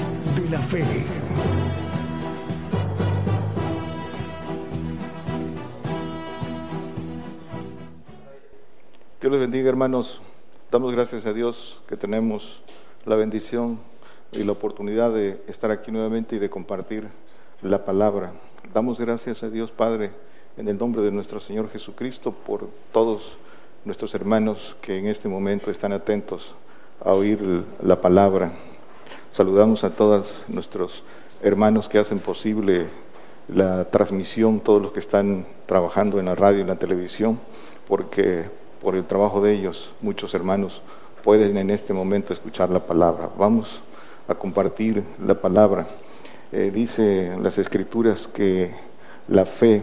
De la Fe. Dios les bendiga, hermanos. Damos gracias a Dios que tenemos la bendición y la oportunidad de estar aquí nuevamente y de compartir la palabra. Damos gracias a Dios, Padre, en el nombre de nuestro Señor Jesucristo, por todos nuestros hermanos que en este momento están atentos a oír la palabra. Saludamos a todos nuestros hermanos que hacen posible la transmisión, todos los que están trabajando en la radio y la televisión, porque por el trabajo de ellos, muchos hermanos pueden en este momento escuchar la palabra. Vamos a compartir la palabra. Eh, dice las escrituras que la fe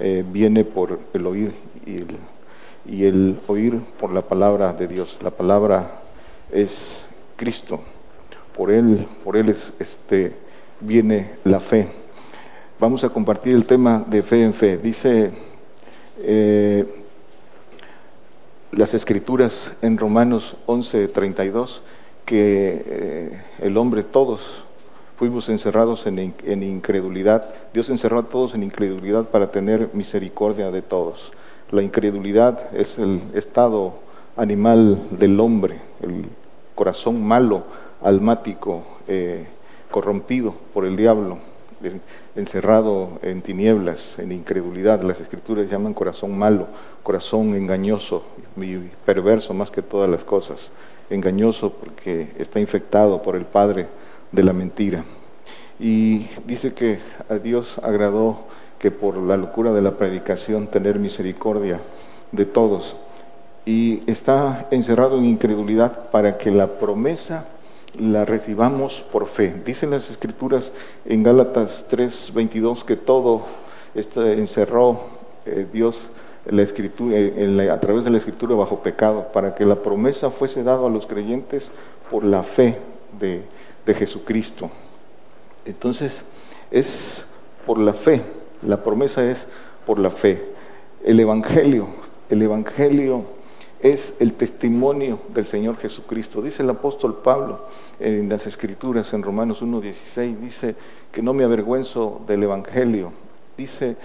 eh, viene por el oír y el oír por la palabra de Dios. La palabra es Cristo. Por él, por él es, este, viene la fe. Vamos a compartir el tema de fe en fe. Dice eh, las escrituras en Romanos 11:32 que eh, el hombre, todos fuimos encerrados en, en, incredulidad. Dios encerró a todos en incredulidad para tener misericordia de todos. La incredulidad es el estado animal del hombre, el corazón malo, almático, eh, corrompido por el diablo, encerrado en tinieblas, en incredulidad. Las escrituras llaman corazón malo, corazón engañoso perverso más que todas las cosas. Engañoso porque está infectado por el padre de la mentira. Y dice que a Dios agradó que por la locura de la predicación tener misericordia de todos. Y está encerrado en incredulidad para que la promesa la recibamos por fe. Dicen las escrituras en Gálatas 3:22 que todo este encerró eh, Dios la escritura, eh, a través de la escritura bajo pecado, para que la promesa fuese dada a los creyentes por la fe de, de Jesucristo. Entonces, es por la fe, la promesa es por la fe. El Evangelio, el Evangelio es el testimonio del Señor Jesucristo. Dice el apóstol Pablo en las Escrituras, en Romanos 1.16, dice que no me avergüenzo del Evangelio. Dice,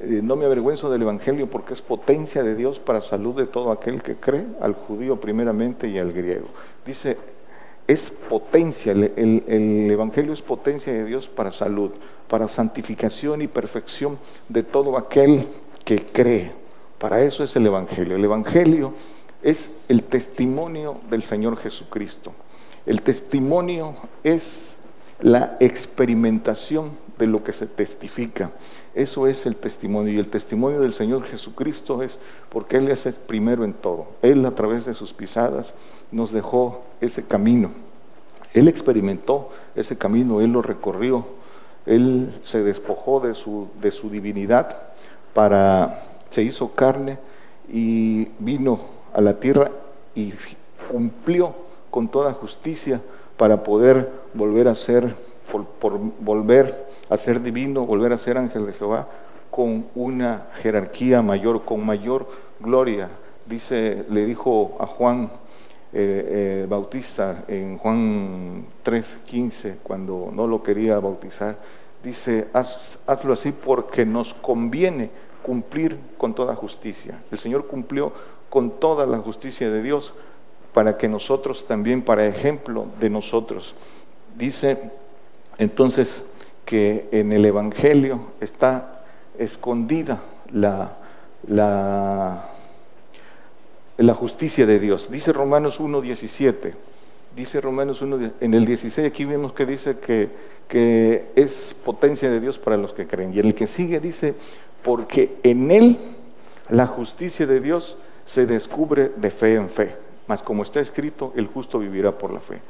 eh, no me avergüenzo del Evangelio porque es potencia de Dios para salud de todo aquel que cree, al judío primeramente y al griego. Dice, es potencia, el, el Evangelio es potencia de Dios para salud, para santificación y perfección de todo aquel que cree. Para eso es el Evangelio. El Evangelio es el testimonio del Señor Jesucristo. El testimonio es la experimentación de lo que se testifica. Eso es el testimonio. Y el testimonio del Señor Jesucristo es porque Él es el primero en todo. Él a través de sus pisadas nos dejó ese camino. Él experimentó ese camino, Él lo recorrió. Él se despojó de su, de su divinidad para se hizo carne y vino a la tierra y cumplió con toda justicia para poder volver a ser, por, volver a ser divino, volver a ser ángel de Jehová, con una jerarquía mayor, con mayor gloria. Dice, le dijo a Juan eh, eh, Bautista en Juan 3:15, cuando no lo quería bautizar, dice, hazlo así porque nos conviene cumplir con toda justicia. El Señor cumplió con toda la justicia de Dios para que nosotros también, para ejemplo de nosotros. Dice entonces que en el Evangelio está escondida la, la, justicia de Dios. Dice Romanos 1.17, dice Romanos 1, en el 16 aquí vemos que dice que, que es potencia de Dios para los que creen. Y en el que sigue dice, porque en él la justicia de Dios se descubre de fe en fe. Mas como está escrito, el justo vivirá por la fe.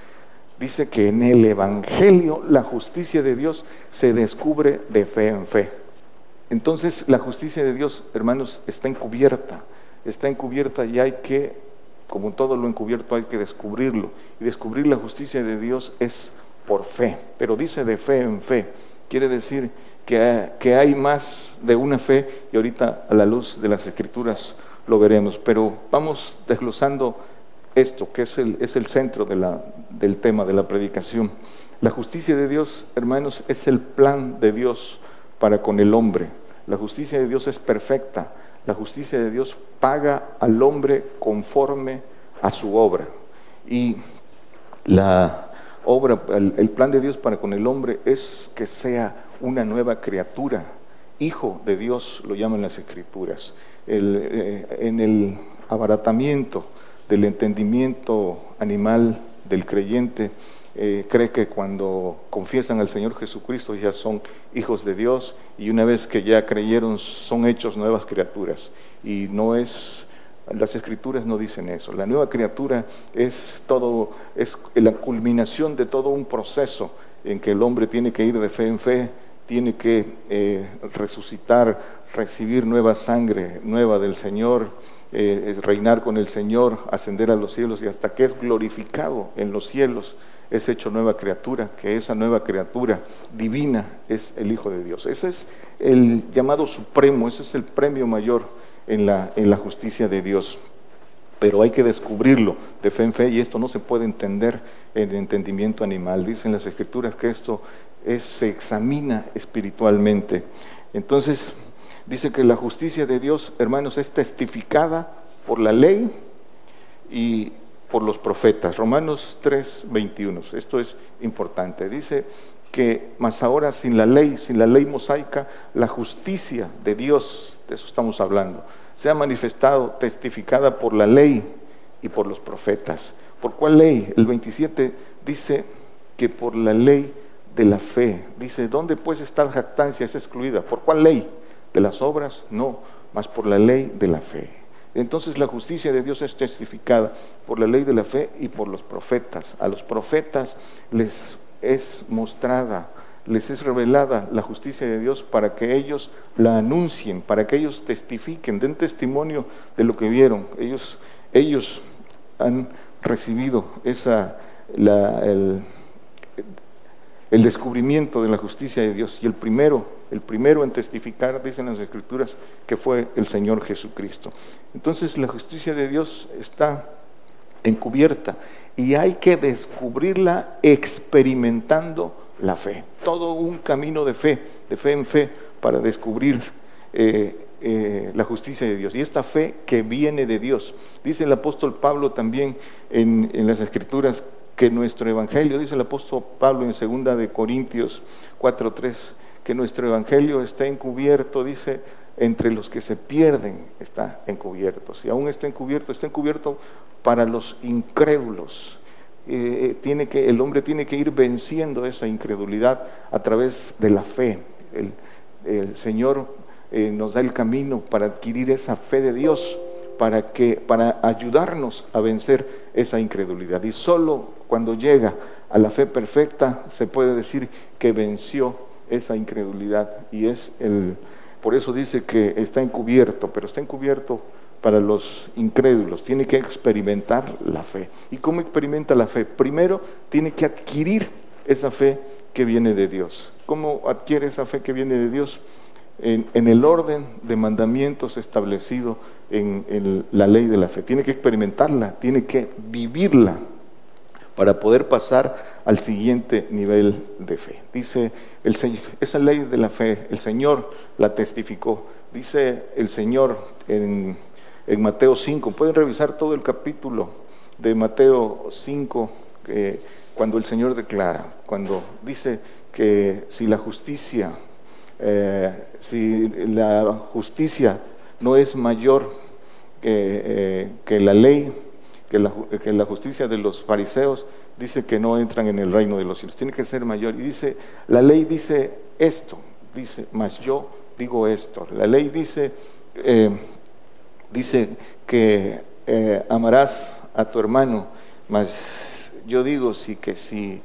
Dice que en el Evangelio la justicia de Dios se descubre de fe en fe. Entonces la justicia de Dios, hermanos, está encubierta. Está encubierta y hay que, como todo lo encubierto, hay que descubrirlo. Y descubrir la justicia de Dios es por fe. Pero dice de fe en fe. Quiere decir que, hay más de una fe y ahorita a la luz de las escrituras lo veremos. Pero vamos desglosando esto, que es el, es el centro de la, del tema de la predicación. La justicia de Dios, hermanos, es el plan de Dios para con el hombre. La justicia de Dios es perfecta. La justicia de Dios paga al hombre conforme a su obra. Y la obra, el, plan de Dios para con el hombre es que sea una nueva criatura. Hijo de Dios lo llaman las escrituras. Eh, en el abaratamiento del entendimiento animal del creyente, eh, cree que cuando confiesan al Señor Jesucristo ya son hijos de Dios y una vez que ya creyeron son hechos nuevas criaturas. Y no es, las escrituras no dicen eso. La nueva criatura es todo, es la culminación de todo un proceso en que el hombre tiene que ir de fe en fe, tiene que eh, resucitar, recibir nueva sangre, nueva del Señor, eh, reinar con el Señor, ascender a los cielos y hasta que es glorificado en los cielos, es hecho nueva criatura, que esa nueva criatura divina es el Hijo de Dios. Ese es el llamado supremo, ese es el premio mayor en la, en la justicia de Dios. Pero hay que descubrirlo de fe en fe y esto no se puede entender en entendimiento animal. Dicen las escrituras que esto se examina espiritualmente. Entonces, dice que la justicia de Dios, hermanos, es testificada por la ley y por los profetas. Romanos 3, 21. Esto es importante. Dice que más ahora sin la ley, sin la ley mosaica, la justicia de Dios, de eso estamos hablando, se ha manifestado, testificada por la ley y por los profetas. ¿Por cuál ley? El 27 dice que por la ley de la fe. Dice, ¿dónde pues está la jactancia? Es excluida. ¿Por cuál ley? ¿De las obras? No, más por la ley de la fe. Entonces la justicia de Dios es testificada por la ley de la fe y por los profetas. A los profetas les es mostrada, les es revelada la justicia de Dios para que ellos la anuncien, para que ellos testifiquen, den testimonio de lo que vieron. Ellos, ellos han recibido esa, el, el descubrimiento de la justicia de Dios. Y el primero, el primero en testificar, dicen las Escrituras, que fue el Señor Jesucristo. Entonces la justicia de Dios está encubierta y hay que descubrirla experimentando la fe. Todo un camino de fe, de fe en fe, para descubrir eh, eh, la justicia de Dios. Y esta fe que viene de Dios. Dice el apóstol Pablo también en, en las Escrituras que nuestro evangelio, dice el apóstol Pablo en segunda de Corintios 4:3, que nuestro evangelio está encubierto, dice, entre los que se pierden está encubierto. Si aún está encubierto, está encubierto para los incrédulos. Eh, eh, tiene que, el hombre tiene que ir venciendo esa incredulidad a través de la fe. El, Señor eh, nos da el camino para adquirir esa fe de Dios para, que, para ayudarnos a vencer esa incredulidad. Y solo cuando llega a la fe perfecta se puede decir que venció esa incredulidad. Y es el, por eso dice que está encubierto, pero está encubierto para los incrédulos. Tiene que experimentar la fe. ¿Y cómo experimenta la fe? Primero tiene que adquirir esa fe que viene de Dios. ¿Cómo adquiere esa fe que viene de Dios? en, el orden de mandamientos establecido en, la ley de la fe. Tiene que experimentarla, tiene que vivirla para poder pasar al siguiente nivel de fe. Dice el Señor, esa ley de la fe, el Señor la testificó. Dice el Señor en, en Mateo 5, pueden revisar todo el capítulo de Mateo 5, cuando el Señor declara, cuando dice que si la justicia eh, si la justicia no es mayor que, eh, la ley, que la, justicia de los fariseos, dice que no entran en el reino de los cielos. Tiene que ser mayor. Y dice, la ley dice esto, dice, mas yo digo esto. La ley dice, eh, dice que amarás a tu hermano, mas yo digo sí que si,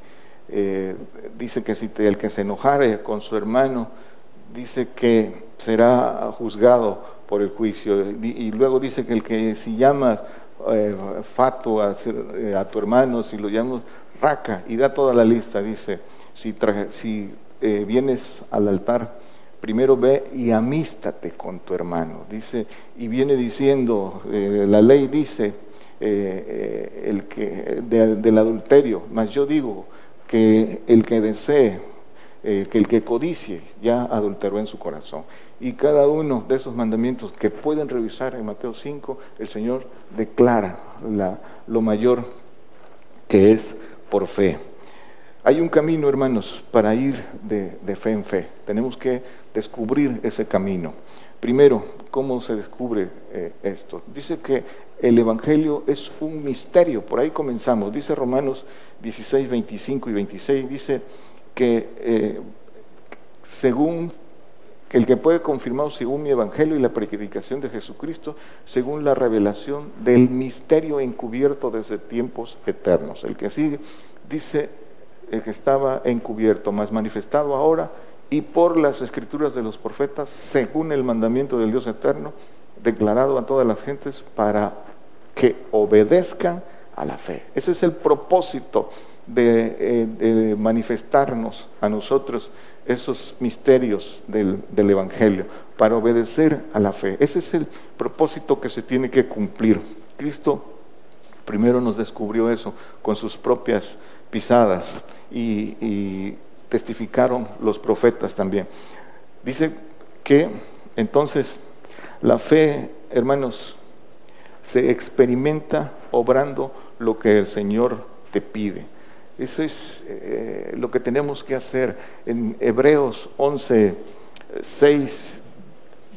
dice que si el que se enojare con su hermano, dice que será juzgado por el juicio. Y, luego dice que el que si llamas eh, fato eh, a, tu hermano, si lo llamas raca, y da toda la lista, dice, si, si eh, vienes al altar, primero ve y amístate con tu hermano. Dice, y viene diciendo, la ley dice el que, del adulterio, mas yo digo que el que desee, que el que codicie, ya adulteró en su corazón. Y cada uno de esos mandamientos que pueden revisar en Mateo 5, el Señor declara la, lo mayor que es por fe. Hay un camino, hermanos, para ir de, de fe en fe. Tenemos que descubrir ese camino. Primero, ¿cómo se descubre eh, esto? Dice que el Evangelio es un misterio, por ahí comenzamos. Dice Romanos 16, 25 y 26, dice que eh, según el que puede confirmar según mi Evangelio y la predicación de Jesucristo, según la revelación del misterio encubierto desde tiempos eternos. El que sigue dice el que estaba encubierto, más manifestado ahora y por las escrituras de los profetas, según el mandamiento del Dios eterno, declarado a todas las gentes para que obedezcan a la fe. Ese es el propósito de, eh, manifestarnos a nosotros esos misterios del, del, Evangelio, para obedecer a la fe. Ese es el propósito que se tiene que cumplir. Cristo primero nos descubrió eso con sus propias pisadas y, testificaron los profetas también. Dice que entonces la fe, hermanos, se experimenta obrando lo que el Señor te pide. Eso es eh, lo que tenemos que hacer. En Hebreos 11, 6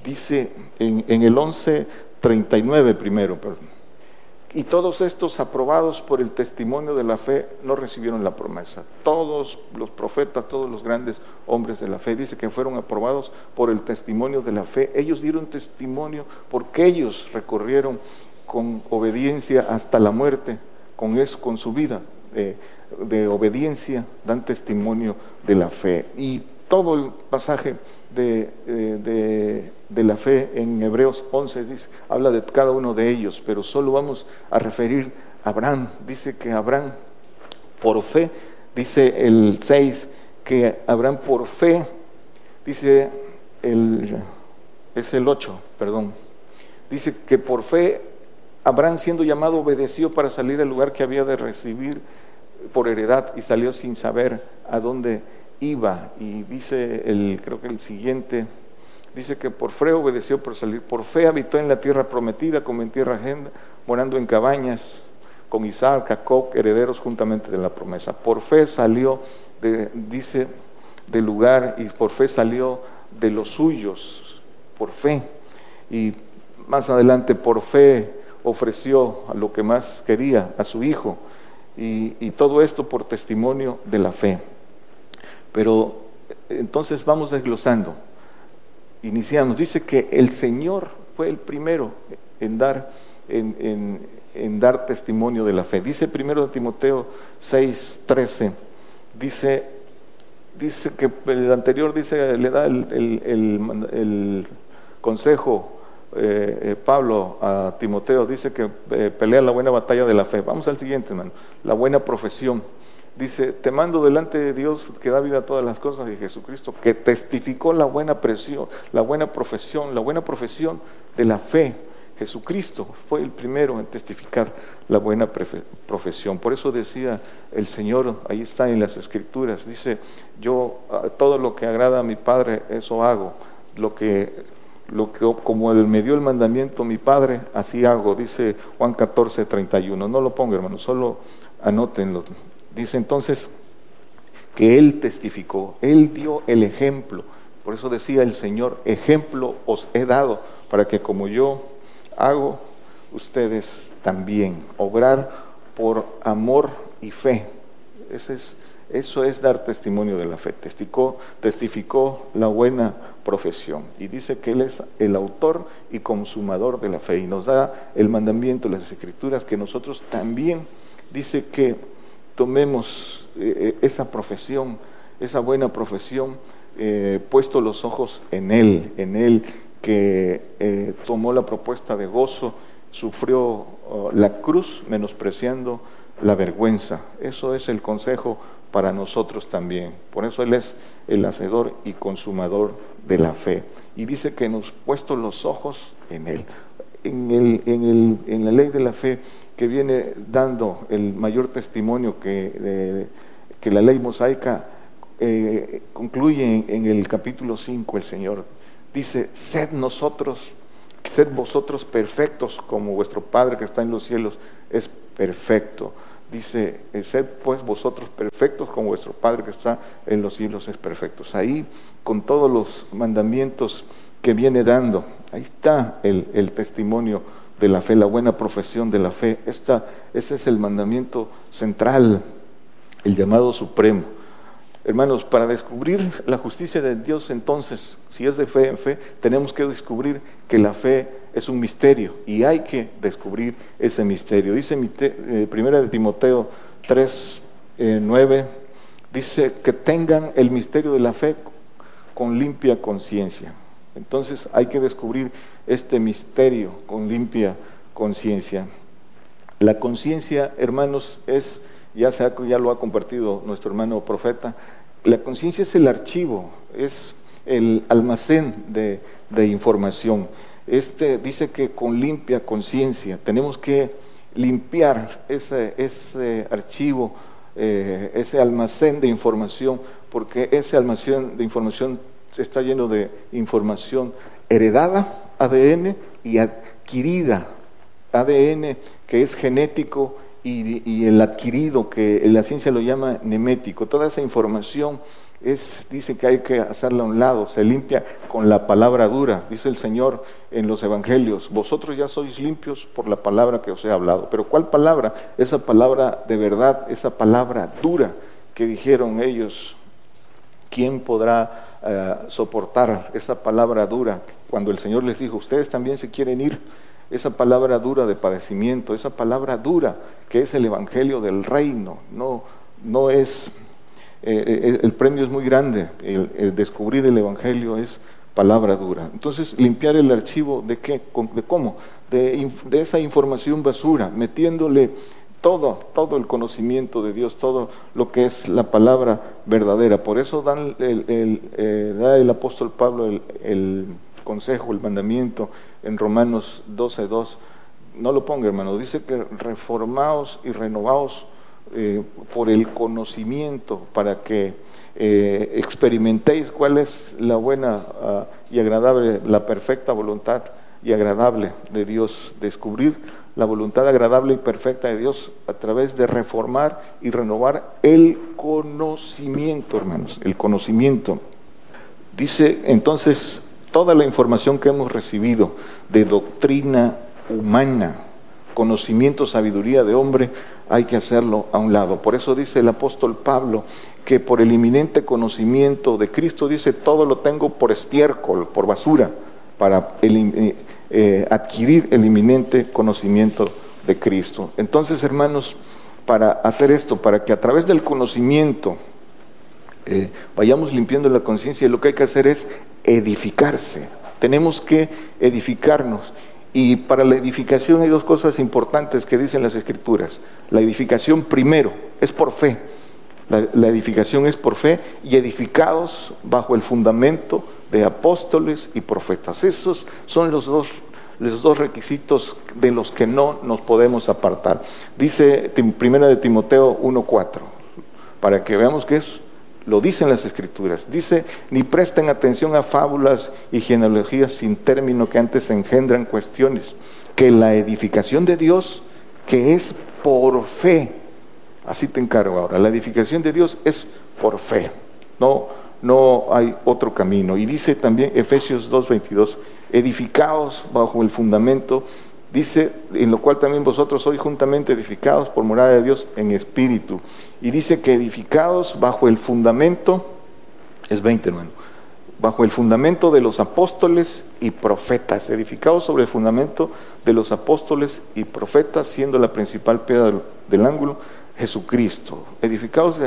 dice, en, en el 11, 39 primero, y todos estos aprobados por el testimonio de la fe no recibieron la promesa. Todos los profetas, todos los grandes hombres de la fe, dice que fueron aprobados por el testimonio de la fe. Ellos dieron testimonio porque ellos recorrieron con obediencia hasta la muerte, con eso, con su vida de, obediencia, dan testimonio de la fe. Y todo el pasaje de, de de la fe en Hebreos 11 dice, habla de cada uno de ellos, pero solo vamos a referir a Abraham. Dice que Abraham por fe, dice el 6, que Abraham por fe, dice el, es el 8, perdón, dice que por fe Abraham siendo llamado obedeció para salir al lugar que había de recibir por heredad y salió sin saber a dónde iba. Y dice el, creo que el siguiente, Dice que por fe obedeció por salir, por fe habitó en la tierra prometida como en tierra ajena, morando en cabañas con Isaac, Jacob, herederos juntamente de la promesa. Por fe salió, de, dice, del lugar y por fe salió de los suyos, por fe. Y más adelante, por fe ofreció a lo que más quería, a su hijo. Y, todo esto por testimonio de la fe. Pero entonces vamos desglosando iniciamos, dice que el Señor fue el primero en dar, en, dar testimonio de la fe. Dice primero de Timoteo 6, 13, dice, dice que el anterior dice, le da el, consejo eh, eh, Pablo a Timoteo, dice que eh, pelea la buena batalla de la fe. Vamos al siguiente, hermano, la buena profesión dice, te mando delante de Dios que da vida a todas las cosas y Jesucristo, que testificó la buena presión, la buena profesión, la buena profesión de la fe. Jesucristo fue el primero en testificar la buena profesión. Por eso decía el Señor, ahí está en las escrituras, dice, yo ah, todo lo que agrada a mi Padre, eso hago. Lo que, lo que como él me dio el mandamiento mi Padre, así hago, dice Juan 14, 31. No lo ponga, hermano, solo anótenlo. Dice entonces que Él testificó, Él dio el ejemplo. Por eso decía el Señor, ejemplo os he dado para que como yo hago, ustedes también. Obrar por amor y fe. es, eso es dar testimonio de la fe. Testificó, testificó la buena profesión. Y dice que Él es el autor y consumador de la fe. Y nos da el mandamiento, las escrituras, que nosotros también, dice que tomemos eh, eh, esa profesión, esa buena profesión, eh, puesto los ojos en Él, en Él que tomó la propuesta de gozo, sufrió oh, la cruz menospreciando la vergüenza. Eso es el consejo para nosotros también. Por eso Él es el hacedor y consumador de la fe. Y dice que nos puesto los ojos en Él. En, el, en, el, en la ley de la fe que viene dando el mayor testimonio que, que la ley mosaica eh, concluye en, el capítulo 5 el Señor. Dice, sed nosotros, sed vosotros perfectos como vuestro Padre que está en los cielos es perfecto. Dice, eh, sed pues vosotros perfectos como vuestro Padre que está en los cielos es perfecto. Ahí, con todos los mandamientos que viene dando, ahí está el, el testimonio de la fe, la buena profesión de la fe. Esta, ese es el mandamiento central, el llamado supremo. Hermanos, para descubrir la justicia de Dios, entonces, si es de fe en fe, tenemos que descubrir que la fe es un misterio y hay que descubrir ese misterio. Dice eh, primera de Timoteo 3, 9, eh, dice que tengan el misterio de la fe con limpia conciencia. Entonces hay que descubrir este misterio con limpia conciencia. La conciencia, hermanos, es, ya, se ya lo ha compartido nuestro hermano profeta, la conciencia es el archivo, es el almacén de, información. Este dice que con limpia conciencia tenemos que limpiar ese, ese archivo, eh, ese almacén de información, porque ese almacén de información está lleno de información heredada, ADN, y adquirida, ADN que es genético y, el adquirido, que la ciencia lo llama nemético. Toda esa información es, dice que hay que hacerla a un lado, se limpia con la palabra dura, dice el Señor en los evangelios, vosotros ya sois limpios por la palabra que os he hablado. Pero ¿cuál palabra? Esa palabra de verdad, esa palabra dura que dijeron ellos, ¿quién podrá eh, soportar esa palabra dura? Cuando el Señor les dijo, ustedes también se quieren ir, esa palabra dura de padecimiento, esa palabra dura que es el Evangelio del Reino, no, no es, eh, eh, el premio es muy grande, el, descubrir el Evangelio es palabra dura. Entonces, limpiar el archivo de qué, de cómo, de, esa información basura, metiéndole todo, todo el conocimiento de Dios, todo lo que es la palabra verdadera. Por eso dan el, eh, da el apóstol Pablo el consejo, el mandamiento en Romanos 12.2. No lo ponga, hermano. Dice que reformaos y renovaos eh, por el conocimiento para que eh, experimentéis cuál es la buena ah, y agradable, la perfecta voluntad y agradable de Dios. Descubrir la voluntad agradable y perfecta de Dios a través de reformar y renovar el conocimiento, hermanos, el conocimiento. Dice entonces toda la información que hemos recibido de doctrina humana, conocimiento, sabiduría de hombre, hay que hacerlo a un lado. Por eso dice el apóstol Pablo que por el inminente conocimiento de Cristo, dice, todo lo tengo por estiércol, por basura, para eh, eh, adquirir el inminente conocimiento de Cristo. Entonces, hermanos, para hacer esto, para que a través del conocimiento eh, vayamos limpiando la conciencia, lo que hay que hacer es edificarse. Tenemos que edificarnos. Y para la edificación hay dos cosas importantes que dicen las escrituras. La edificación primero es por fe. La, edificación es por fe y edificados bajo el fundamento de apóstoles y profetas. Esos son los dos, los dos requisitos de los que no nos podemos apartar. Dice primera de Timoteo 1.4, para que veamos que es lo dicen las escrituras. Dice, ni presten atención a fábulas y genealogías sin término que antes engendran cuestiones, que la edificación de Dios, que es por fe, así te encargo ahora, la edificación de Dios es por fe, no, no hay otro camino. Y dice también Efesios 2.22, edificados bajo el fundamento Dice, en lo cual también vosotros sois juntamente edificados por morada de Dios en espíritu. Y dice que edificados bajo el fundamento, es 20 hermano, bajo el fundamento de los apóstoles y profetas, edificados sobre el fundamento de los apóstoles y profetas, siendo la principal piedra del, ángulo Jesucristo. Edificados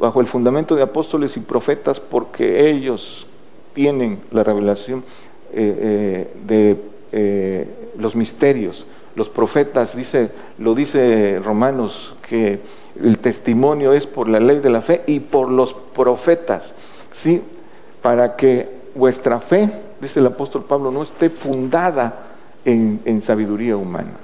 bajo el fundamento de apóstoles y profetas porque ellos tienen la revelación eh, eh, de eh, los misterios. Los profetas, dice, lo dice Romanos, que el testimonio es por la ley de la fe y por los profetas, ¿sí? Para que vuestra fe, dice el apóstol Pablo, no esté fundada en, sabiduría humana.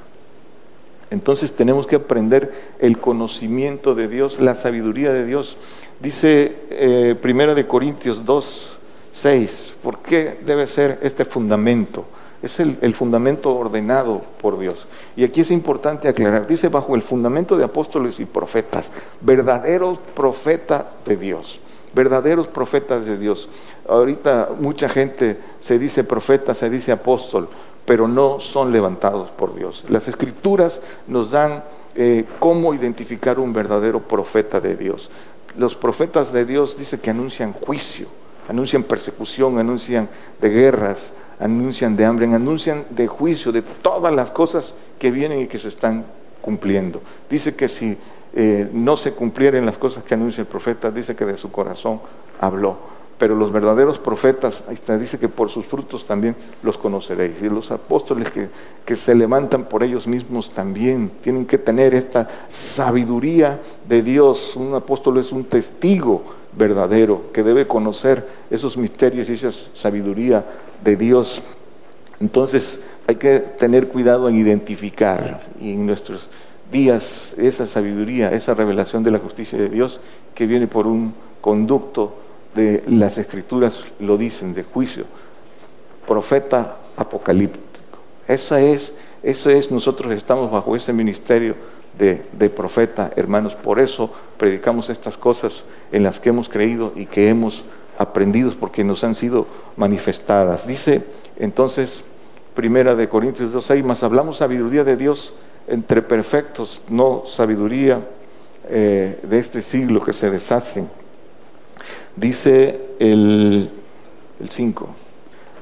Entonces tenemos que aprender el conocimiento de Dios, la sabiduría de Dios. Dice eh, Primera de Corintios 2, 6, ¿por qué debe ser este fundamento? Es el, el, fundamento ordenado por Dios. Y aquí es importante aclarar, dice bajo el fundamento de apóstoles y profetas, verdaderos profetas de Dios, verdaderos profetas de Dios. Ahorita mucha gente se dice profeta, se dice apóstol, pero no son levantados por Dios. Las escrituras nos dan eh, cómo identificar un verdadero profeta de Dios. Los profetas de Dios dice que anuncian juicio, anuncian persecución, anuncian de guerras, anuncian de hambre, anuncian de juicio, de todas las cosas que vienen y que se están cumpliendo. Dice que si eh, no se cumplieran las cosas que anuncia el profeta, dice que de su corazón habló pero los verdaderos profetas, ahí está, dice que por sus frutos también los conoceréis. Y los apóstoles que, que, se levantan por ellos mismos también tienen que tener esta sabiduría de Dios. Un apóstol es un testigo verdadero que debe conocer esos misterios y esa sabiduría de Dios. Entonces hay que tener cuidado en identificar y en nuestros días esa sabiduría, esa revelación de la justicia de Dios que viene por un conducto de las escrituras lo dicen, de juicio, profeta apocalíptico. Esa es, eso es, nosotros estamos bajo ese ministerio de, de, profeta, hermanos. Por eso predicamos estas cosas en las que hemos creído y que hemos aprendido porque nos han sido manifestadas. Dice entonces, primera de Corintios 2.6, más hablamos sabiduría de Dios entre perfectos, no sabiduría eh, de este siglo que se deshacen Dice el 5,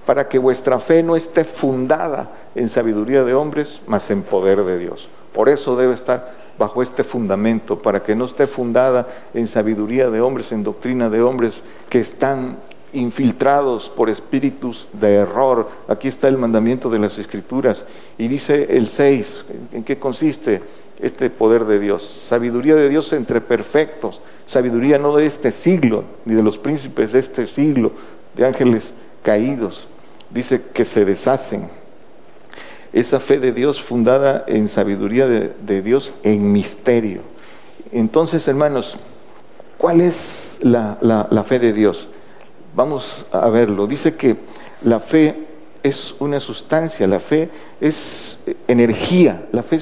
para que vuestra fe no esté fundada en sabiduría de hombres, mas en poder de Dios. Por eso debe estar bajo este fundamento, para que no esté fundada en sabiduría de hombres, en doctrina de hombres que están infiltrados por espíritus de error. Aquí está el mandamiento de las escrituras. Y dice el 6, ¿en qué consiste? este poder de Dios. Sabiduría de Dios entre perfectos, sabiduría no de este siglo, ni de los príncipes de este siglo, de ángeles caídos. Dice que se deshacen. Esa fe de Dios fundada en sabiduría de, Dios en misterio. Entonces, hermanos, ¿cuál es la, la fe de Dios? Vamos a verlo. Dice que la fe es una sustancia, la fe es energía, la fe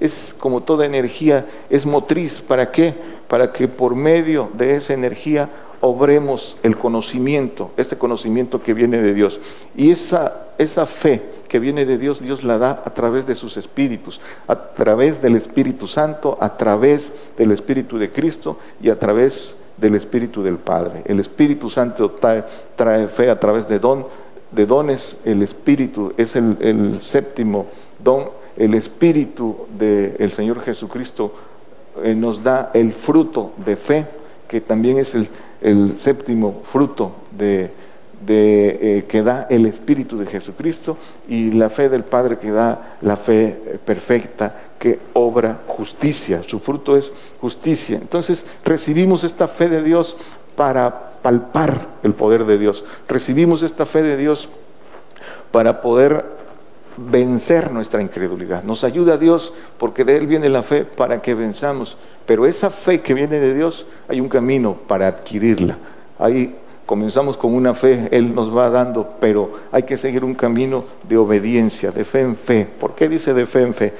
es, como toda energía, es motriz. ¿Para qué? Para que por medio de esa energía obremos el conocimiento, este conocimiento que viene de Dios. Y esa, esa fe que viene de Dios, Dios la da a través de sus espíritus, a través del Espíritu Santo, a través del Espíritu de Cristo y a través del Espíritu del Padre. El Espíritu Santo trae, fe a través de don de dones, el Espíritu es el, séptimo don, el Espíritu del Señor Jesucristo eh, nos da el fruto de fe, que también es el, séptimo fruto de, eh, que da el Espíritu de Jesucristo y la fe del Padre que da la fe eh, perfecta que obra justicia. Su fruto es justicia. Entonces recibimos esta fe de Dios para palpar el poder de Dios. Recibimos esta fe de Dios para poder vencer nuestra incredulidad. Nos ayuda Dios porque de Él viene la fe para que venzamos. Pero esa fe que viene de Dios, hay un camino para adquirirla. Ahí comenzamos con una fe, Él nos va dando, pero hay que seguir un camino de obediencia, de fe en fe. ¿Por qué dice de fe en fe?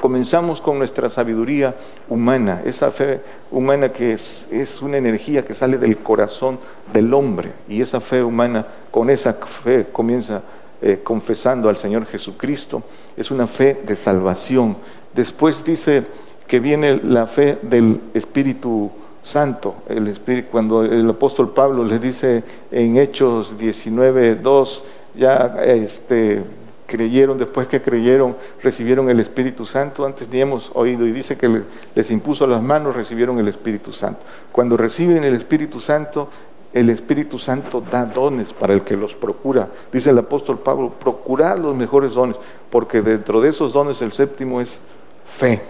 comenzamos con nuestra sabiduría humana, esa fe humana que es, una energía que sale del corazón del hombre y esa fe humana, con esa fe comienza eh, confesando al Señor Jesucristo, es una fe de salvación. Después dice que viene la fe del Espíritu Santo, el Espíritu, cuando el apóstol Pablo le dice en Hechos 19, 2, ya este creyeron, después que creyeron, recibieron el Espíritu Santo. Antes ni hemos oído y dice que les impuso las manos, recibieron el Espíritu Santo. Cuando reciben el Espíritu Santo, el Espíritu Santo da dones para el que los procura. Dice el apóstol Pablo, procurad los mejores dones, porque dentro de esos dones el séptimo es fe.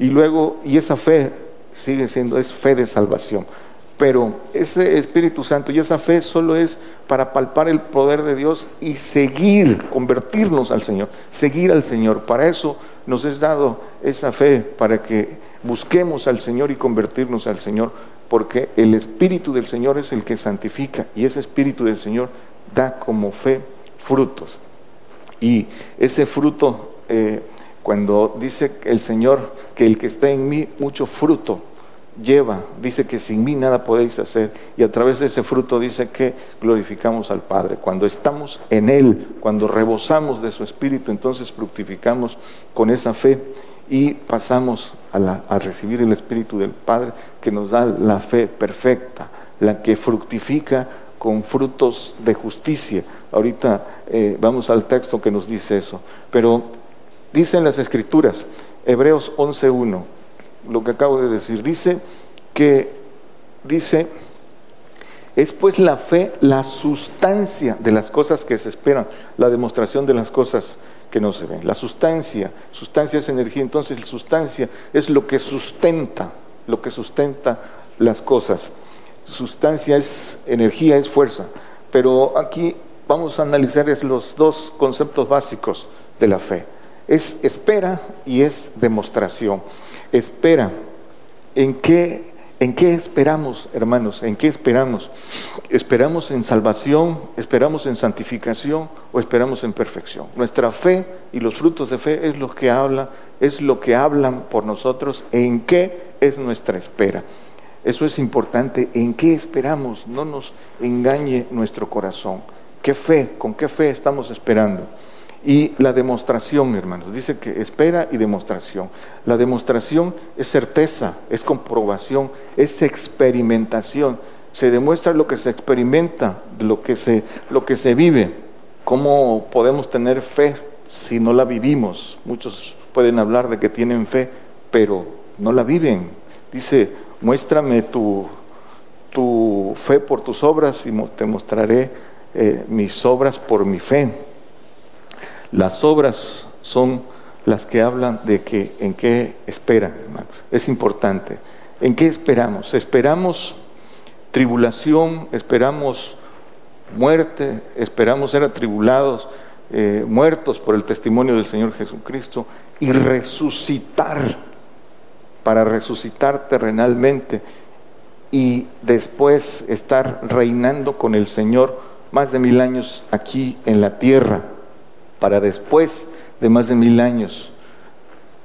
Y luego, y esa fe sigue siendo, es fe de salvación. Pero ese Espíritu Santo y esa fe solo es para palpar el poder de Dios y seguir, convertirnos al Señor, seguir al Señor. Para eso nos es dado esa fe, para que busquemos al Señor y convertirnos al Señor, porque el Espíritu del Señor es el que santifica y ese Espíritu del Señor da como fe frutos. Y ese fruto, eh, cuando dice el Señor que el que está en mí, mucho fruto lleva, dice que sin mí nada podéis hacer y a través de ese fruto dice que glorificamos al Padre. Cuando estamos en Él, cuando rebosamos de su Espíritu, entonces fructificamos con esa fe y pasamos a, recibir el Espíritu del Padre que nos da la fe perfecta, la que fructifica con frutos de justicia. Ahorita eh, vamos al texto que nos dice eso, pero dicen las Escrituras, Hebreos 11.1, lo que acabo de decir. Dice que, dice, es pues la fe la sustancia de las cosas que se esperan, la demostración de las cosas que no se ven. La sustancia, sustancia es energía, entonces la sustancia es lo que sustenta, lo que sustenta las cosas. Sustancia es energía, es fuerza. Pero aquí vamos a analizar los dos conceptos básicos de la fe. Es espera y es demostración espera. ¿En qué, ¿En qué esperamos, hermanos? ¿En qué esperamos? ¿Esperamos en salvación? ¿Esperamos en santificación? ¿O esperamos en perfección? Nuestra fe y los frutos de fe es lo que habla, es lo que hablan por nosotros. ¿En qué es nuestra espera? Eso es importante. ¿En qué esperamos? No nos engañe nuestro corazón. ¿Qué fe? ¿Con qué fe estamos esperando? Y la demostración, hermanos, dice que espera y demostración. La demostración es certeza, es comprobación, es experimentación. Se demuestra lo que se experimenta, lo que se, lo que se vive. ¿Cómo podemos tener fe si no la vivimos? Muchos pueden hablar de que tienen fe, pero no la viven. Dice, muéstrame tu, tu fe por tus obras y te mostraré eh, mis obras por mi fe. Las obras son las que hablan de que en qué esperan, hermano. Es importante. ¿En qué esperamos? Esperamos tribulación, esperamos muerte, esperamos ser atribulados, eh, muertos por el testimonio del Señor Jesucristo y resucitar, para resucitar terrenalmente y después estar reinando con el Señor más de mil años aquí en la tierra para después de más de mil años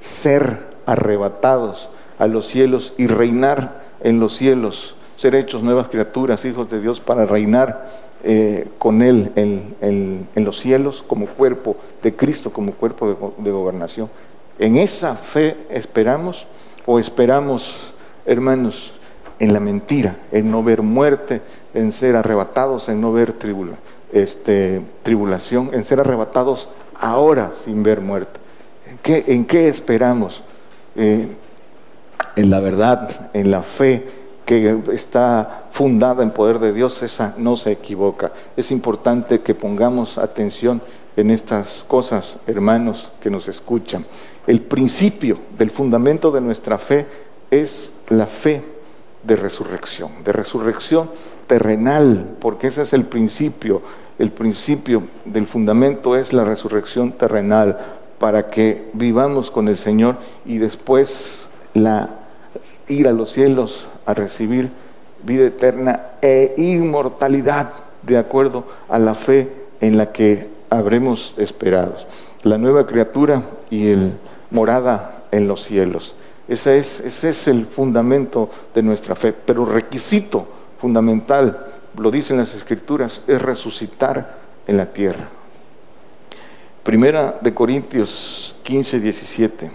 ser arrebatados a los cielos y reinar en los cielos, ser hechos nuevas criaturas, hijos de Dios, para reinar eh, con Él en, los cielos como cuerpo de Cristo, como cuerpo de, de gobernación. ¿En esa fe esperamos o esperamos, hermanos, en la mentira, en no ver muerte, en ser arrebatados, en no ver tribulación? Este, tribulación, en ser arrebatados ahora sin ver muerte. ¿En qué, en qué esperamos? Eh, en la verdad, en la fe que está fundada en poder de Dios, esa no se equivoca. Es importante que pongamos atención en estas cosas, hermanos que nos escuchan. El principio del fundamento de nuestra fe es la fe de resurrección, de resurrección terrenal, porque ese es el principio el principio del fundamento es la resurrección terrenal para que vivamos con el Señor y después la, ir a los cielos a recibir vida eterna e inmortalidad de acuerdo a la fe en la que habremos esperado. La nueva criatura y el morada en los cielos. Ese es, ese es el fundamento de nuestra fe, pero requisito fundamental lo dicen las escrituras, es resucitar en la tierra. Primera de Corintios 15, 17.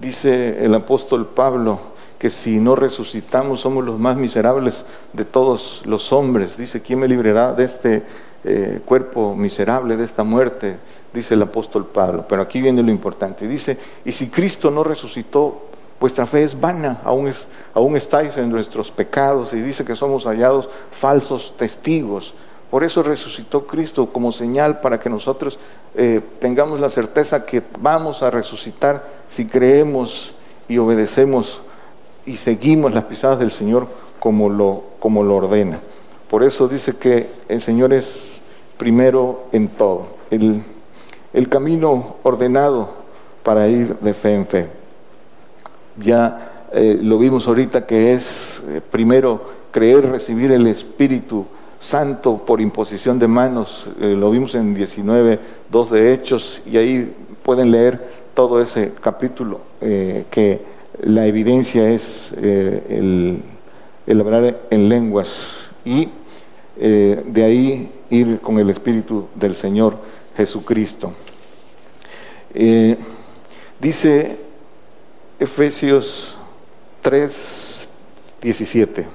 Dice el apóstol Pablo que si no resucitamos somos los más miserables de todos los hombres. Dice, ¿quién me librará de este eh, cuerpo miserable, de esta muerte? Dice el apóstol Pablo. Pero aquí viene lo importante. Dice, y si Cristo no resucitó, Vuestra fe es vana, aún, es, aún estáis en nuestros pecados y dice que somos hallados falsos testigos. Por eso resucitó Cristo como señal para que nosotros eh, tengamos la certeza que vamos a resucitar si creemos y obedecemos y seguimos las pisadas del Señor como lo, ordena. Por eso dice que el Señor es primero en todo, el camino ordenado para ir de fe en fe. Ya eh, lo vimos ahorita que es eh, primero creer, recibir el Espíritu Santo por imposición de manos, eh, lo vimos en 19, 2 de Hechos, y ahí pueden leer todo ese capítulo, que la evidencia es el, el, hablar en lenguas, y de ahí ir con el Espíritu del Señor Jesucristo. dice Efesios 3, 17.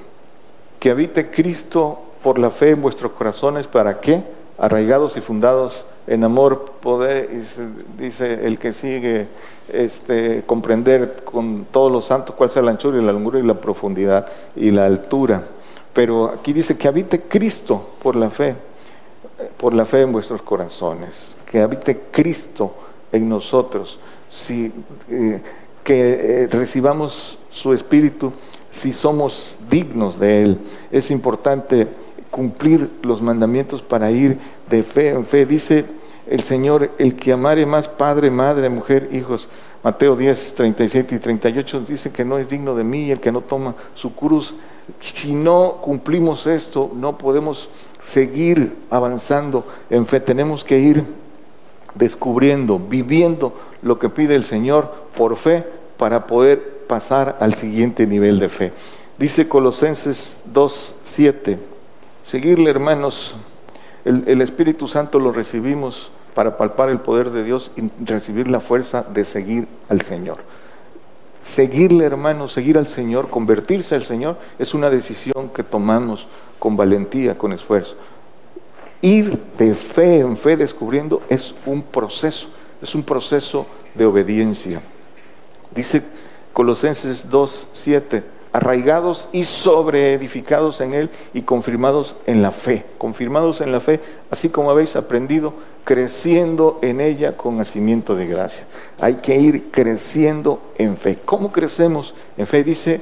Que habite Cristo por la fe en vuestros corazones, ¿para qué? Arraigados y fundados en amor, poder, dice el que sigue, este, comprender con todos los santos cuál sea la anchura y la longura y la profundidad y la altura. Pero aquí dice que habite Cristo por la fe, por la fe en vuestros corazones, que habite Cristo en nosotros. Si, eh, que eh, recibamos su espíritu si somos dignos de Él. Es importante cumplir los mandamientos para ir de fe en fe. Dice el Señor, el que amare más padre, madre, mujer, hijos. Mateo 10, 37 y 38 dice que no es digno de mí el que no toma su cruz. Si no cumplimos esto, no podemos seguir avanzando en fe. Tenemos que ir descubriendo, viviendo lo que pide el Señor por fe para poder pasar al siguiente nivel de fe. Dice Colosenses 2.7, seguirle hermanos, el, Espíritu Santo lo recibimos para palpar el poder de Dios y recibir la fuerza de seguir al Señor. Seguirle hermanos, seguir al Señor, convertirse al Señor, es una decisión que tomamos con valentía, con esfuerzo. Ir de fe en fe descubriendo es un proceso, es un proceso de obediencia. Dice Colosenses 2, 7, arraigados y sobreedificados en Él y confirmados en la fe, confirmados en la fe, así como habéis aprendido, creciendo en ella con nacimiento de gracia. Hay que ir creciendo en fe. ¿Cómo crecemos en fe? Dice,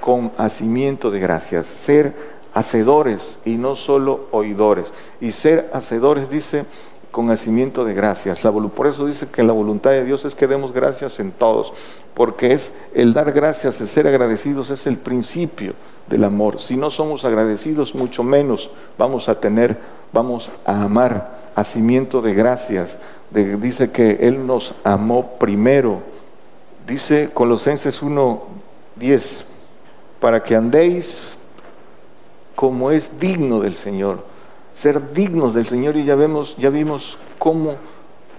con hacimiento de gracias, ser hacedores y no solo oidores. Y ser hacedores, dice, con nacimiento de gracias. La, por eso dice que la voluntad de Dios es que demos gracias en todos, porque es el dar gracias, el ser agradecidos es el principio del amor. Si no somos agradecidos, mucho menos vamos a tener, vamos a amar hacimiento de gracias. dice que Él nos amó primero. Dice Colosenses 1.10, para que andéis como es digno del Señor ser dignos del Señor y ya vemos, ya vimos cómo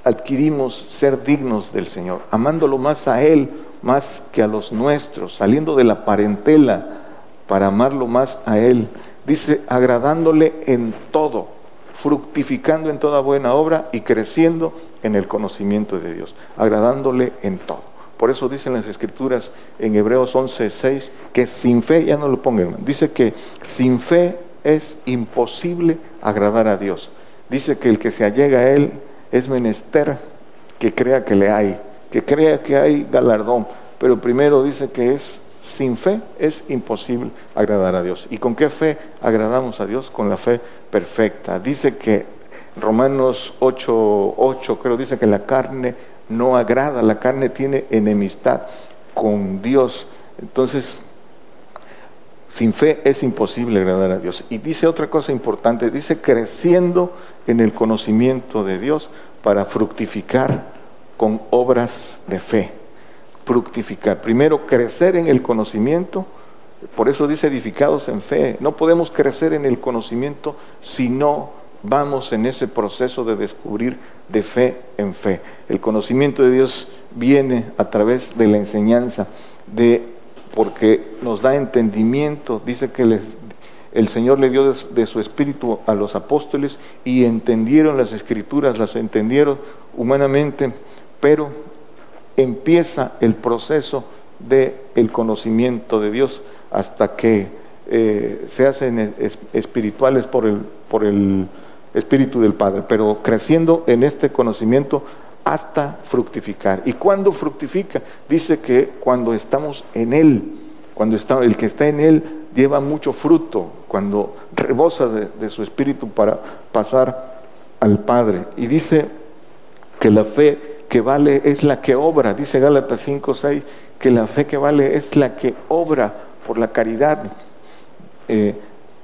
adquirimos ser dignos del Señor, amándolo más a Él, más que a los nuestros, saliendo de la parentela para amarlo más a Él. Dice, agradándole en todo, fructificando en toda buena obra y creciendo en el conocimiento de Dios, agradándole en todo. Por eso dicen las escrituras en Hebreos 11:6 que sin fe, ya no lo pongan, dice que sin fe es imposible agradar a Dios. Dice que el que se allega a Él es menester que crea que le hay, que crea que hay galardón, pero primero dice que es sin fe es imposible agradar a Dios. ¿Y con qué fe agradamos a Dios? Con la fe perfecta. Dice que Romanos 8, 8 creo, dice que la carne no agrada, la carne tiene enemistad con Dios. Entonces, sin fe es imposible agradar a Dios. Y dice otra cosa importante, dice creciendo en el conocimiento de Dios para fructificar con obras de fe. Fructificar. Primero, crecer en el conocimiento. Por eso dice edificados en fe. No podemos crecer en el conocimiento si no vamos en ese proceso de descubrir de fe en fe. El conocimiento de Dios viene a través de la enseñanza, de porque nos da entendimiento. Dice que el Señor le dio de, su espíritu a los apóstoles y entendieron las escrituras, las entendieron humanamente, pero empieza el proceso de el conocimiento de Dios hasta que eh, se hacen espirituales por el Espíritu del Padre, pero creciendo en este conocimiento hasta fructificar. ¿Y cuando fructifica? Dice que cuando estamos en Él, cuando está, el que está en Él lleva mucho fruto cuando rebosa de, su espíritu para pasar al Padre. Y dice que la fe que vale es la que obra, dice Gálatas 5, 6, que la fe que vale es la que obra por la caridad. Eh,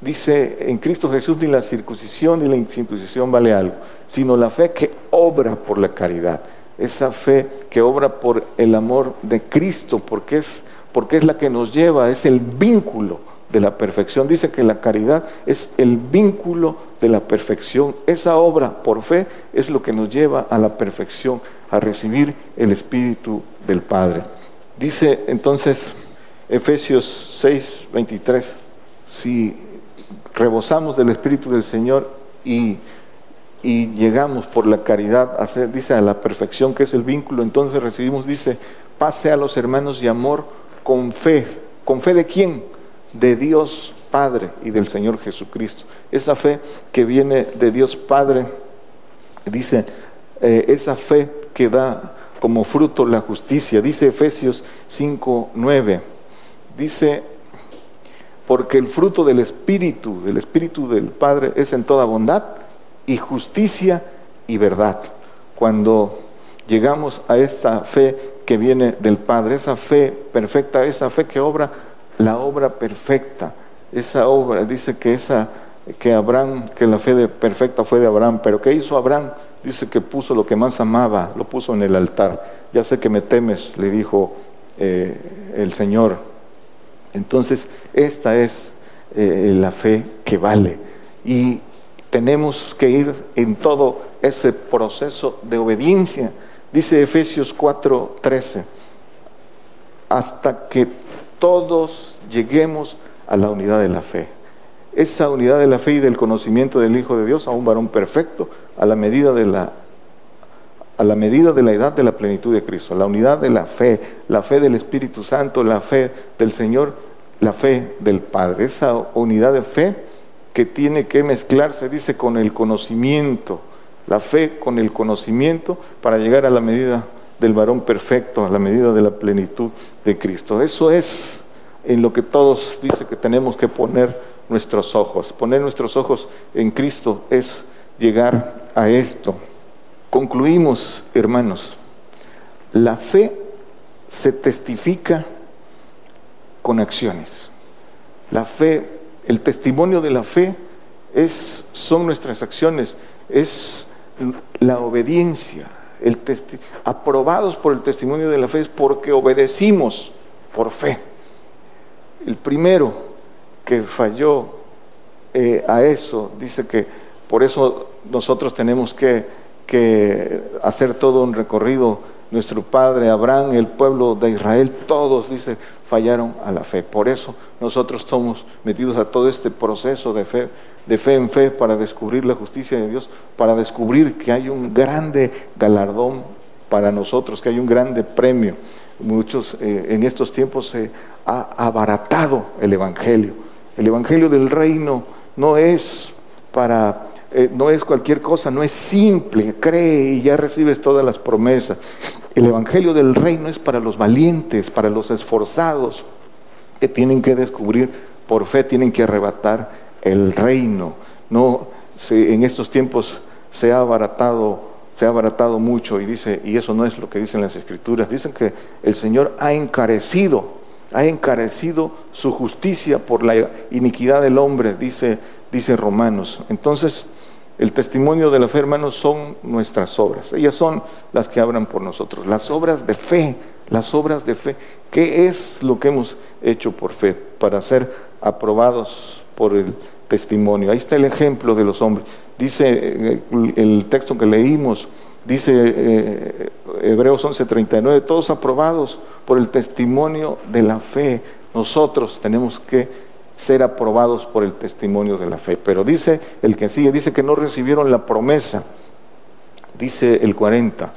dice en Cristo Jesús ni la circuncisión ni la incircuncisión vale algo, sino la fe que obra por la caridad, esa fe que obra por el amor de Cristo, porque es porque es la que nos lleva, es el vínculo de la perfección. Dice que la caridad es el vínculo de la perfección. Esa obra por fe es lo que nos lleva a la perfección, a recibir el Espíritu del Padre. Dice entonces Efesios 6, 23, si rebosamos del Espíritu del Señor y, y llegamos por la caridad a ser, dice, a la perfección que es el vínculo, entonces recibimos, dice, pase a los hermanos y amor con fe. ¿Con fe de quién? De Dios Padre y del Señor Jesucristo. Esa fe que viene de Dios Padre, dice, eh, esa fe que da como fruto la justicia. Dice Efesios 5, 9. Dice, porque el fruto del Espíritu, del Espíritu del Padre, es en toda bondad y justicia y verdad. Cuando llegamos a esta fe que viene del Padre, esa fe perfecta, esa fe que obra la obra perfecta, esa obra, dice que esa que Abraham, que la fe perfecta fue de Abraham, pero ¿qué hizo Abraham? Dice que puso lo que más amaba, lo puso en el altar. Ya sé que me temes, le dijo eh, el Señor. Entonces, esta es eh, la fe que vale. Y tenemos que ir en todo ese proceso de obediencia Dice Efesios 4:13, hasta que todos lleguemos a la unidad de la fe. Esa unidad de la fe y del conocimiento del Hijo de Dios a un varón perfecto a la medida de la a la medida de la edad de la plenitud de Cristo, la unidad de la fe, la fe del Espíritu Santo, la fe del Señor, la fe del Padre. Esa unidad de fe que tiene que mezclarse, dice, con el conocimiento la fe con el conocimiento para llegar a la medida del varón perfecto, a la medida de la plenitud de Cristo. Eso es en lo que todos dice que tenemos que poner nuestros ojos. Poner nuestros ojos en Cristo es llegar a esto. Concluimos, hermanos, la fe se testifica con acciones. La fe, el testimonio de la fe es, son nuestras acciones, es la obediencia, el aprobados por el testimonio de la fe es porque obedecimos por fe. El primero que falló eh, a eso, dice que por eso nosotros tenemos que, que hacer todo un recorrido. Nuestro padre Abraham, el pueblo de Israel, todos, dice, fallaron a la fe. Por eso nosotros somos metidos a todo este proceso de fe de fe en fe para descubrir la justicia de Dios, para descubrir que hay un grande galardón para nosotros, que hay un grande premio. Muchos eh, en estos tiempos se ha abaratado el Evangelio. El Evangelio del reino no es para, eh, no es cualquier cosa, no es simple, cree y ya recibes todas las promesas. El Evangelio del reino es para los valientes, para los esforzados, que tienen que descubrir por fe, tienen que arrebatar el reino. No, en estos tiempos se ha abaratado, se ha abaratado mucho y dice, y eso no es lo que dicen las escrituras, dicen que el Señor ha encarecido, ha encarecido su justicia por la iniquidad del hombre, dice, dice Romanos. Entonces, el testimonio de la fe, hermanos, son nuestras obras. Ellas son las que abran por nosotros. Las obras de fe, las obras de fe. ¿Qué es lo que hemos hecho por fe para ser aprobados por el testimonio. Ahí está el ejemplo de los hombres. Dice eh, el texto que leímos, dice eh, Hebreos 11:39, todos aprobados por el testimonio de la fe. Nosotros tenemos que ser aprobados por el testimonio de la fe. Pero dice el que sigue, dice que no recibieron la promesa. Dice el 40,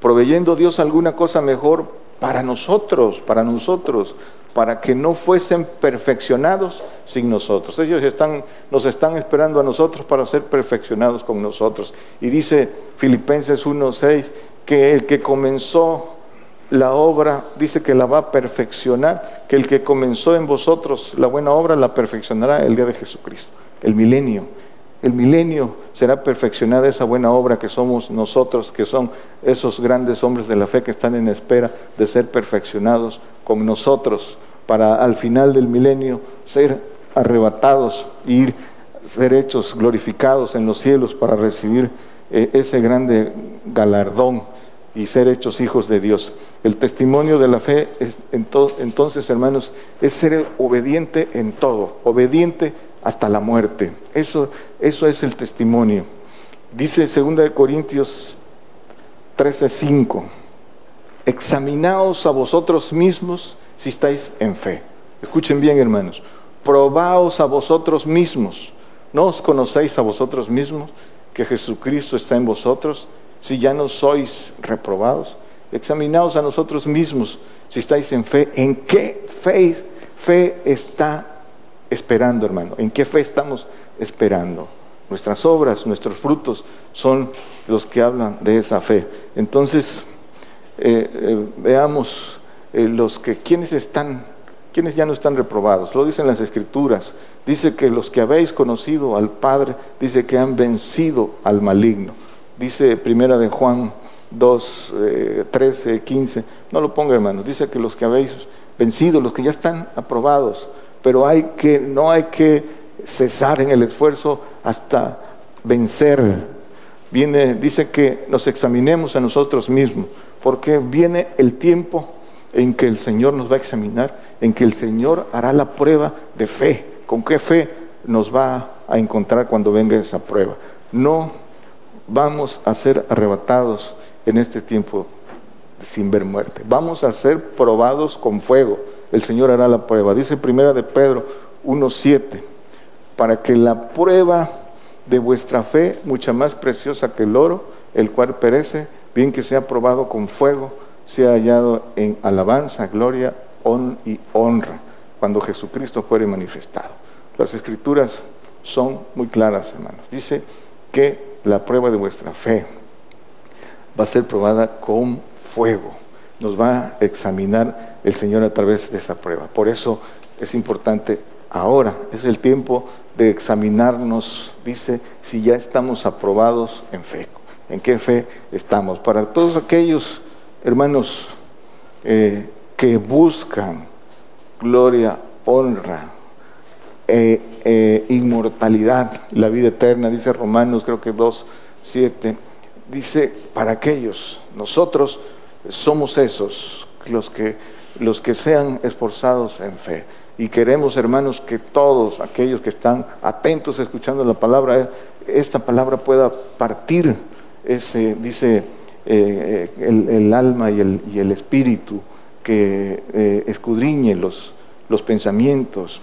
proveyendo Dios alguna cosa mejor para nosotros, para nosotros, para que no fuesen perfeccionados sin nosotros. Ellos están, nos están esperando a nosotros para ser perfeccionados con nosotros. Y dice Filipenses 1.6 que el que comenzó la obra, dice que la va a perfeccionar, que el que comenzó en vosotros la buena obra la perfeccionará el día de Jesucristo, el milenio. El milenio será perfeccionada esa buena obra que somos nosotros, que son esos grandes hombres de la fe que están en espera de ser perfeccionados con nosotros, para al final del milenio ser arrebatados ir ser hechos glorificados en los cielos para recibir eh, ese grande galardón y ser hechos hijos de Dios. El testimonio de la fe es entonces, hermanos, es ser obediente en todo, obediente hasta la muerte. Eso, eso es el testimonio. Dice 2 Corintios 13:5, examinaos a vosotros mismos si estáis en fe. Escuchen bien, hermanos, probaos a vosotros mismos. ¿No os conocéis a vosotros mismos que Jesucristo está en vosotros? Si ya no sois reprobados? Examinaos a nosotros mismos si estáis en fe. ¿En qué fe, fe está esperando, hermano? ¿En qué fe estamos esperando? Nuestras obras, nuestros frutos son los que hablan de esa fe. Entonces, eh, eh, veamos eh, los que, quienes están, quienes ya no están reprobados. Lo dicen las escrituras. Dice que los que habéis conocido al Padre, dice que han vencido al maligno. Dice primera de Juan 2, 13, 15. No lo ponga, hermano. Dice que los que habéis vencido, los que ya están aprobados, pero hay que, no hay que cesar en el esfuerzo hasta vencer. Viene, dice que nos examinemos a nosotros mismos, porque viene el tiempo en que el Señor nos va a examinar, en que el Señor hará la prueba de fe. ¿Con qué fe nos va a encontrar cuando venga esa prueba? No vamos a ser arrebatados en este tiempo sin ver muerte. Vamos a ser probados con fuego. El Señor hará la prueba. Dice primera de Pedro 1.7, para que la prueba de vuestra fe, mucha más preciosa que el oro, el cual perece, bien que sea probado con fuego, sea hallado en alabanza, gloria y honra, cuando Jesucristo fuere manifestado. Las escrituras son muy claras, hermanos. Dice que la prueba de vuestra fe va a ser probada con fuego. Nos va a examinar el Señor a través de esa prueba. Por eso es importante ahora, es el tiempo de examinarnos, dice, si ya estamos aprobados en fe. ¿En qué fe estamos? Para todos aquellos hermanos eh, que buscan gloria, honra, eh, eh, inmortalidad, la vida eterna, dice Romanos creo que 2, 7, dice, para aquellos, nosotros somos esos, los que, los que sean esforzados en fe. Y queremos, hermanos, que todos aquellos que están atentos escuchando la palabra, esta palabra pueda partir, ese, dice eh, el, alma y el, espíritu, que escudriñe los pensamientos,